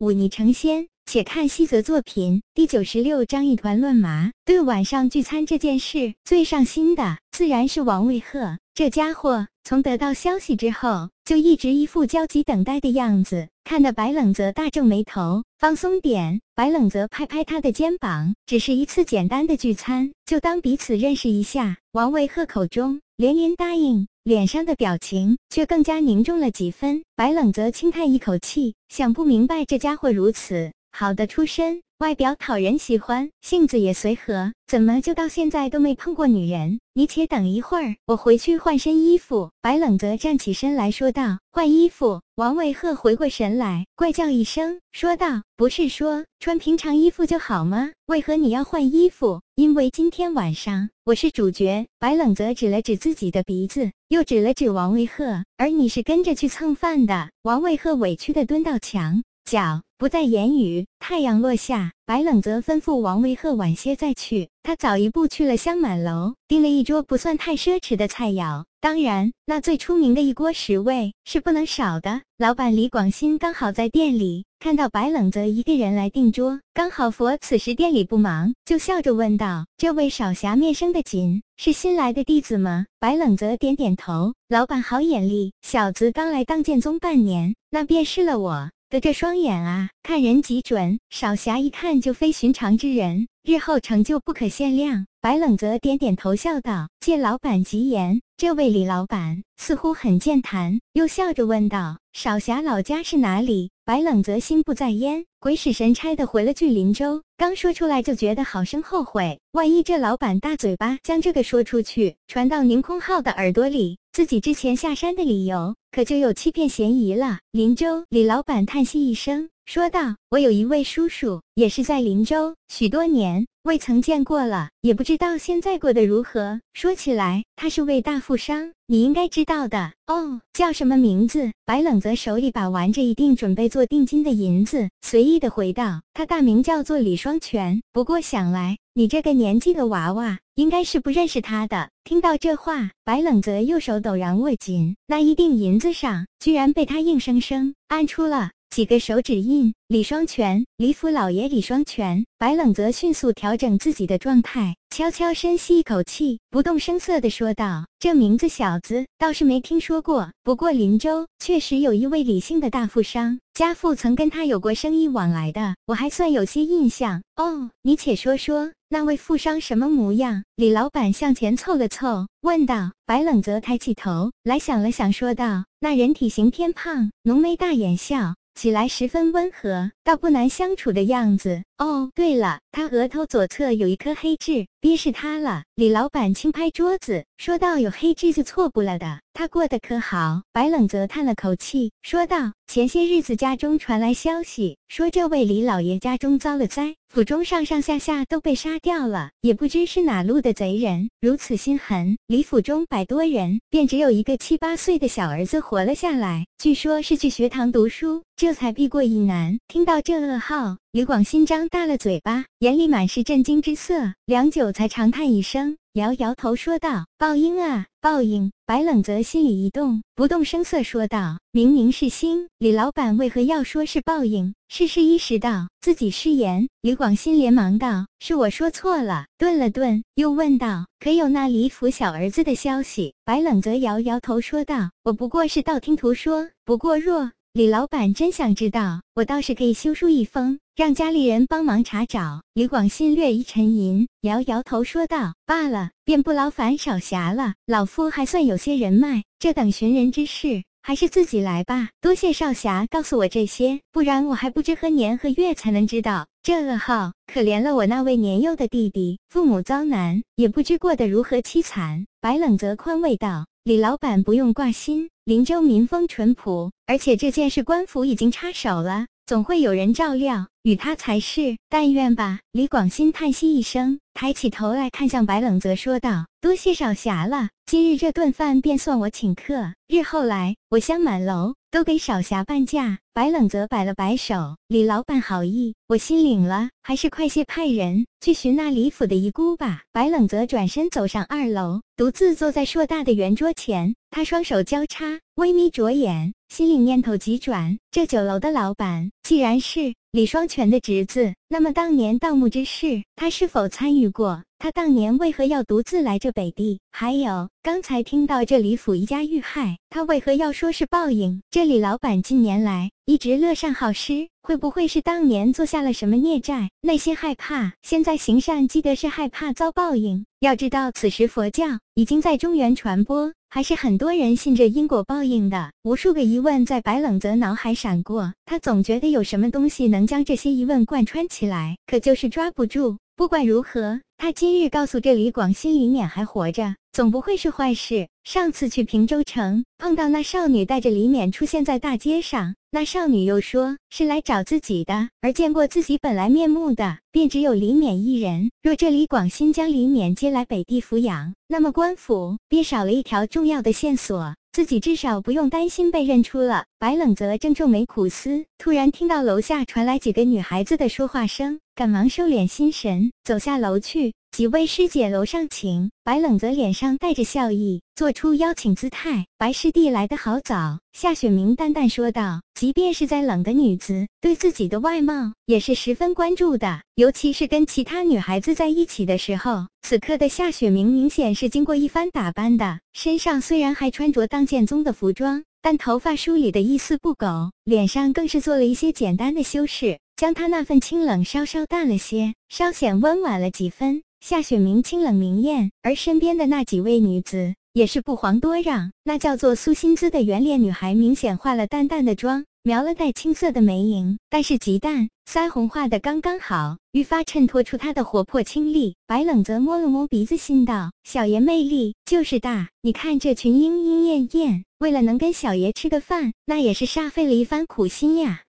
忤逆成仙。且看西泽作品第九十六章一团乱麻。对晚上聚餐这件事最上心的，自然是王卫鹤。这家伙从得到消息之后，就一直一副焦急等待的样子，看得白冷泽大皱眉头。放松点，白冷泽拍拍他的肩膀。只是一次简单的聚餐，就当彼此认识一下。王卫鹤口中连连答应，脸上的表情却更加凝重了几分。白冷则轻叹一口气，想不明白这家伙如此好的出身。外表讨人喜欢，性子也随和，怎么就到现在都没碰过女人？你且等一会儿，我回去换身衣服。白冷泽站起身来说道：“换衣服。”王伟鹤回过神来，怪叫一声，说道：“不是说穿平常衣服就好吗？为何你要换衣服？因为今天晚上我是主角。”白冷泽指了指自己的鼻子，又指了指王伟鹤：“而你是跟着去蹭饭的。”王伟鹤委屈的蹲到墙角。不再言语。太阳落下，白冷泽吩咐王维鹤晚些再去。他早一步去了香满楼，订了一桌不算太奢侈的菜肴。当然，那最出名的一锅十味是不能少的。老板李广新刚好在店里，看到白冷泽一个人来订桌，刚好佛此时店里不忙，就笑着问道：“这位少侠面生的紧，是新来的弟子吗？”白冷泽点点头。老板好眼力，小子刚来当剑宗半年，那便是了我。的这双眼啊，看人极准，少侠一看就非寻常之人，日后成就不可限量。白冷泽点点头，笑道：“借老板吉言。”这位李老板似乎很健谈，又笑着问道：“少侠老家是哪里？”白冷泽心不在焉，鬼使神差的回了句林州。刚说出来就觉得好生后悔，万一这老板大嘴巴将这个说出去，传到宁空浩的耳朵里，自己之前下山的理由可就有欺骗嫌疑了。林州，李老板叹息一声。说道：“我有一位叔叔，也是在林州，许多年未曾见过了，也不知道现在过得如何。说起来，他是位大富商，你应该知道的哦。叫什么名字？”白冷泽手里把玩着一定准备做定金的银子，随意的回道：“他大名叫做李双全。不过想来，你这个年纪的娃娃，应该是不认识他的。”听到这话，白冷泽右手陡然握紧，那一锭银子上，居然被他硬生生按出了。几个手指印，李双全，李府老爷李双全。白冷泽迅速调整自己的状态，悄悄深吸一口气，不动声色地说道：“这名字小子倒是没听说过，不过林州确实有一位李姓的大富商，家父曾跟他有过生意往来的，我还算有些印象。哦，你且说说那位富商什么模样？”李老板向前凑了凑，问道。白冷泽抬起头来想了想，说道：“那人体型偏胖，浓眉大眼笑。”起来十分温和，倒不难相处的样子。哦，对了，他额头左侧有一颗黑痣，憋是他了。李老板轻拍桌子，说道：“有黑痣就错不了的。他过得可好？”白冷泽叹了口气，说道：“前些日子家中传来消息，说这位李老爷家中遭了灾，府中上上下下都被杀掉了，也不知是哪路的贼人如此心狠。李府中百多人，便只有一个七八岁的小儿子活了下来，据说是去学堂读书，这才避过一难。听到这噩耗。”李广新张大了嘴巴，眼里满是震惊之色，良久才长叹一声，摇摇头说道：“报应啊，报应！”白冷泽心里一动，不动声色说道：“明明是心，李老板为何要说是报应？”事事意识到自己失言。李广新连忙道：“是我说错了。”顿了顿，又问道：“可有那李府小儿子的消息？”白冷泽摇摇头说道：“我不过是道听途说。不过若……”李老板真想知道，我倒是可以修书一封，让家里人帮忙查找。李广信略一沉吟，摇摇头说道：“罢了，便不劳烦少侠了。老夫还算有些人脉，这等寻人之事，还是自己来吧。多谢少侠告诉我这些，不然我还不知何年何月才能知道。这噩耗可怜了我那位年幼的弟弟，父母遭难，也不知过得如何凄惨。”白冷泽宽慰道：“李老板不用挂心。”林州民风淳朴，而且这件事官府已经插手了，总会有人照料，与他才是。但愿吧。李广新叹息一声，抬起头来看向白冷泽，说道：“多谢少侠了，今日这顿饭便算我请客。日后来我香满楼都给少侠半价。白冷泽摆了摆手：“李老板好意，我心领了，还是快些派人去寻那李府的遗孤吧。”白冷泽转身走上二楼，独自坐在硕大的圆桌前，他双手交叉，微眯着眼，心里念头急转：这酒楼的老板既然是李双全的侄子，那么当年盗墓之事，他是否参与过？他当年为何要独自来这北地？还有刚才听到这李府一家遇害，他为何要说是报应？这李老板近年来一直乐善好施，会不会是当年做下了什么孽债，内心害怕，现在行善积德是害怕遭报应？要知道，此时佛教已经在中原传播，还是很多人信着因果报应的。无数个疑问在白冷泽脑海闪过，他总觉得有什么东西能将这些疑问贯穿起来，可就是抓不住。不管如何，他今日告诉这里广西李冕还活着，总不会是坏事。上次去平州城碰到那少女带着李冕出现在大街上，那少女又说是来找自己的，而见过自己本来面目的便只有李冕一人。若这李广新将李冕接来北地抚养，那么官府便少了一条重要的线索。自己至少不用担心被认出了。白冷泽正皱眉苦思，突然听到楼下传来几个女孩子的说话声，赶忙收敛心神，走下楼去。几位师姐，楼上请。白冷泽脸上带着笑意，做出邀请姿态。白师弟来得好早。夏雪明淡淡说道：“即便是再冷的女子，对自己的外貌也是十分关注的，尤其是跟其他女孩子在一起的时候。”此刻的夏雪明明显是经过一番打扮的，身上虽然还穿着当剑宗的服装，但头发梳理的一丝不苟，脸上更是做了一些简单的修饰，将她那份清冷稍稍淡了些，稍显温婉了几分。夏雪明清冷明艳，而身边的那几位女子也是不遑多让。那叫做苏心姿的圆脸女孩，明显化了淡淡的妆，描了带青色的眉影，但是极淡，腮红画的刚刚好，愈发衬托出她的活泼清丽。白冷则摸了摸鼻子，心道：小爷魅力就是大。你看这群莺莺燕燕，为了能跟小爷吃个饭，那也是煞费了一番苦心呀。